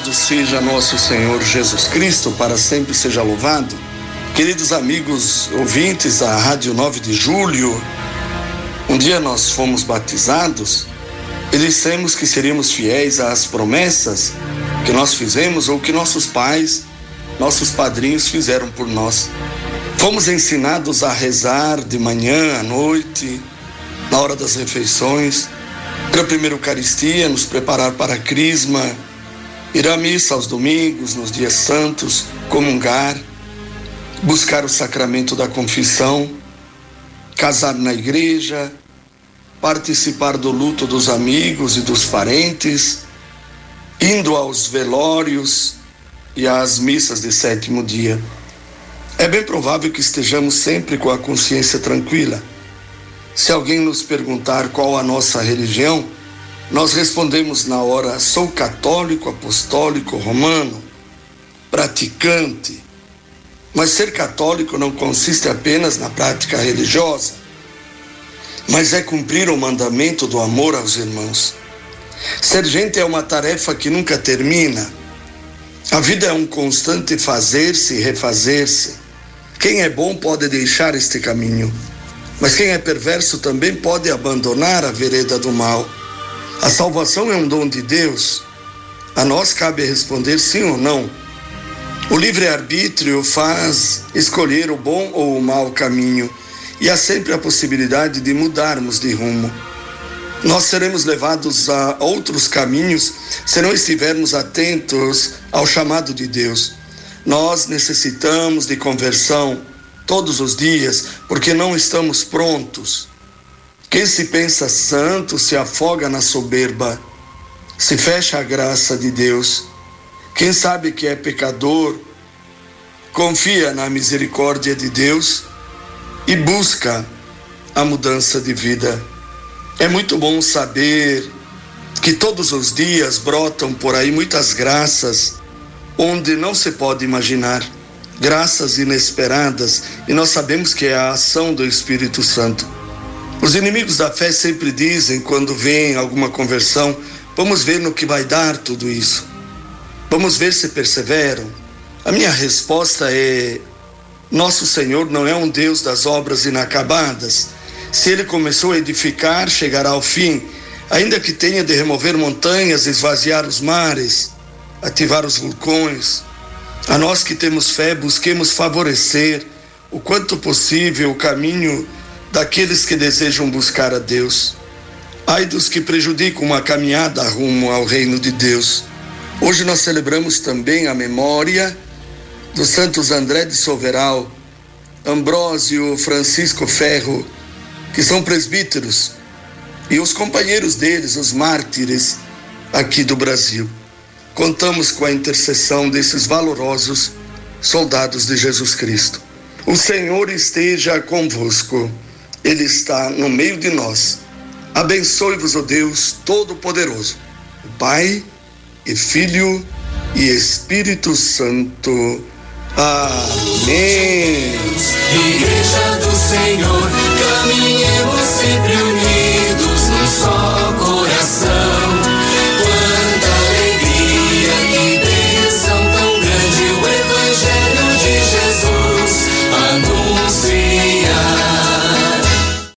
Louvado seja nosso Senhor Jesus Cristo, para sempre seja louvado. Queridos amigos ouvintes da Rádio 9 de Julho, um dia nós fomos batizados e dissemos que seríamos fiéis às promessas que nós fizemos ou que nossos pais, nossos padrinhos fizeram por nós. Fomos ensinados a rezar de manhã, à noite, na hora das refeições, pela primeira Eucaristia, nos preparar para a Crisma, ir à missa aos domingos, nos dias santos, comungar, buscar o sacramento da confissão, casar na igreja, participar do luto dos amigos e dos parentes, indo aos velórios e às missas de sétimo dia. É bem provável que estejamos sempre com a consciência tranquila. Se alguém nos perguntar qual a nossa religião, nós respondemos na hora: sou católico, apostólico, romano, praticante. Mas ser católico não consiste apenas na prática religiosa, mas é cumprir o mandamento do amor aos irmãos. Ser gente é uma tarefa que nunca termina. A vida é um constante fazer-se e refazer-se. Quem é bom pode deixar este caminho, mas quem é perverso também pode abandonar a vereda do mal. A salvação é um dom de Deus. A nós cabe responder sim ou não. O livre-arbítrio faz escolher o bom ou o mau caminho e há sempre a possibilidade de mudarmos de rumo. Nós seremos levados a outros caminhos se não estivermos atentos ao chamado de Deus. Nós necessitamos de conversão todos os dias porque não estamos prontos. Quem se pensa santo se afoga na soberba, se fecha à graça de Deus. Quem sabe que é pecador, confia na misericórdia de Deus e busca a mudança de vida. É muito bom saber que todos os dias brotam por aí muitas graças onde não se pode imaginar, graças inesperadas, e nós sabemos que é a ação do Espírito Santo. Os inimigos da fé sempre dizem, quando vem alguma conversão, vamos ver no que vai dar tudo isso. Vamos ver se perseveram. A minha resposta é: nosso Senhor não é um Deus das obras inacabadas. Se ele começou a edificar, chegará ao fim, ainda que tenha de remover montanhas, esvaziar os mares, ativar os vulcões. A nós que temos fé, busquemos favorecer o quanto possível o caminho daqueles que desejam buscar a Deus. Ai dos que prejudicam uma caminhada rumo ao reino de Deus. Hoje nós celebramos também a memória dos santos André de Soveral, Ambrósio Francisco Ferro, que são presbíteros, e os companheiros deles, os mártires aqui do Brasil. Contamos com a intercessão desses valorosos soldados de Jesus Cristo. O Senhor esteja convosco, ele está no meio de nós. Abençoe-vos, ó oh Deus Todo-Poderoso, Pai e Filho e Espírito Santo. Amém. Igreja do Senhor.